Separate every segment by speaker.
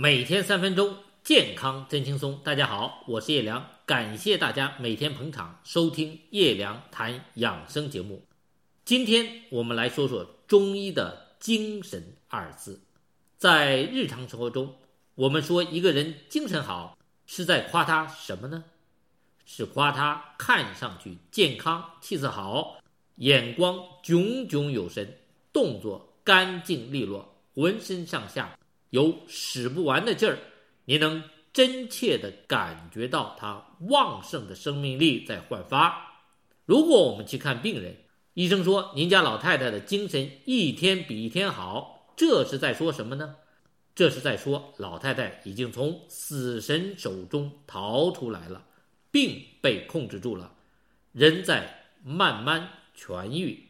Speaker 1: 每天三分钟，健康真轻松。大家好，我是叶良，感谢大家每天捧场收听叶良谈养生节目。今天我们来说说中医的精神二字。在日常生活中，我们说一个人精神好，是在夸他什么呢？是夸他看上去健康、气色好、眼光炯炯有神、动作干净利落、浑身上下。有使不完的劲儿，你能真切地感觉到他旺盛的生命力在焕发。如果我们去看病人，医生说您家老太太的精神一天比一天好，这是在说什么呢？这是在说老太太已经从死神手中逃出来了，病被控制住了，人在慢慢痊愈。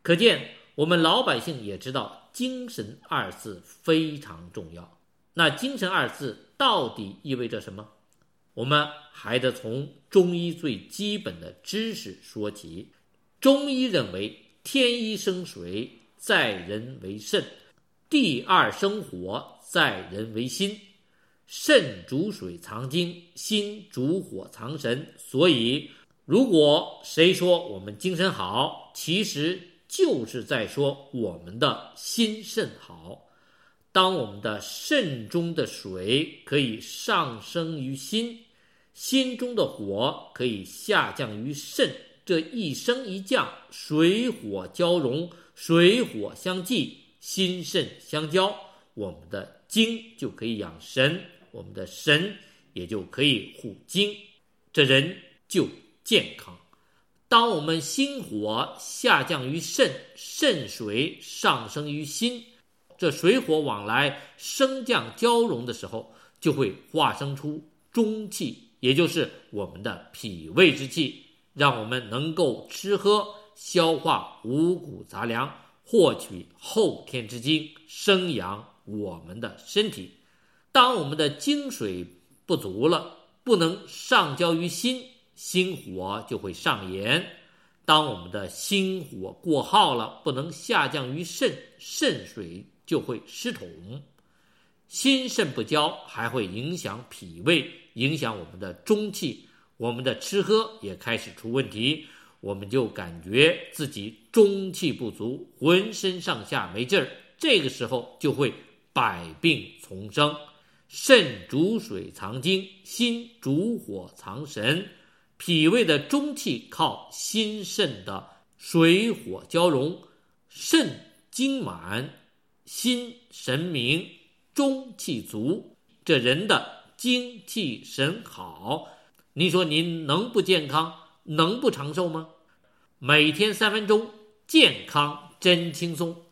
Speaker 1: 可见我们老百姓也知道。精神二字非常重要。那精神二字到底意味着什么？我们还得从中医最基本的知识说起。中医认为，天一生水，在人为肾；地二生火，在人为心。肾主水藏精，心主火藏神。所以，如果谁说我们精神好，其实。就是在说我们的心肾好。当我们的肾中的水可以上升于心，心中的火可以下降于肾，这一升一降，水火交融，水火相济，心肾相交，我们的精就可以养神，我们的神也就可以护精，这人就健康。当我们心火下降于肾，肾水上升于心，这水火往来、升降交融的时候，就会化生出中气，也就是我们的脾胃之气，让我们能够吃喝、消化五谷杂粮，获取后天之精，生养我们的身体。当我们的精水不足了，不能上交于心。心火就会上炎，当我们的心火过耗了，不能下降于肾，肾水就会失统。心肾不交，还会影响脾胃，影响我们的中气，我们的吃喝也开始出问题，我们就感觉自己中气不足，浑身上下没劲儿，这个时候就会百病丛生。肾主水藏精，心主火藏神。脾胃的中气靠心肾的水火交融，肾精满，心神明，中气足，这人的精气神好，您说您能不健康，能不长寿吗？每天三分钟，健康真轻松。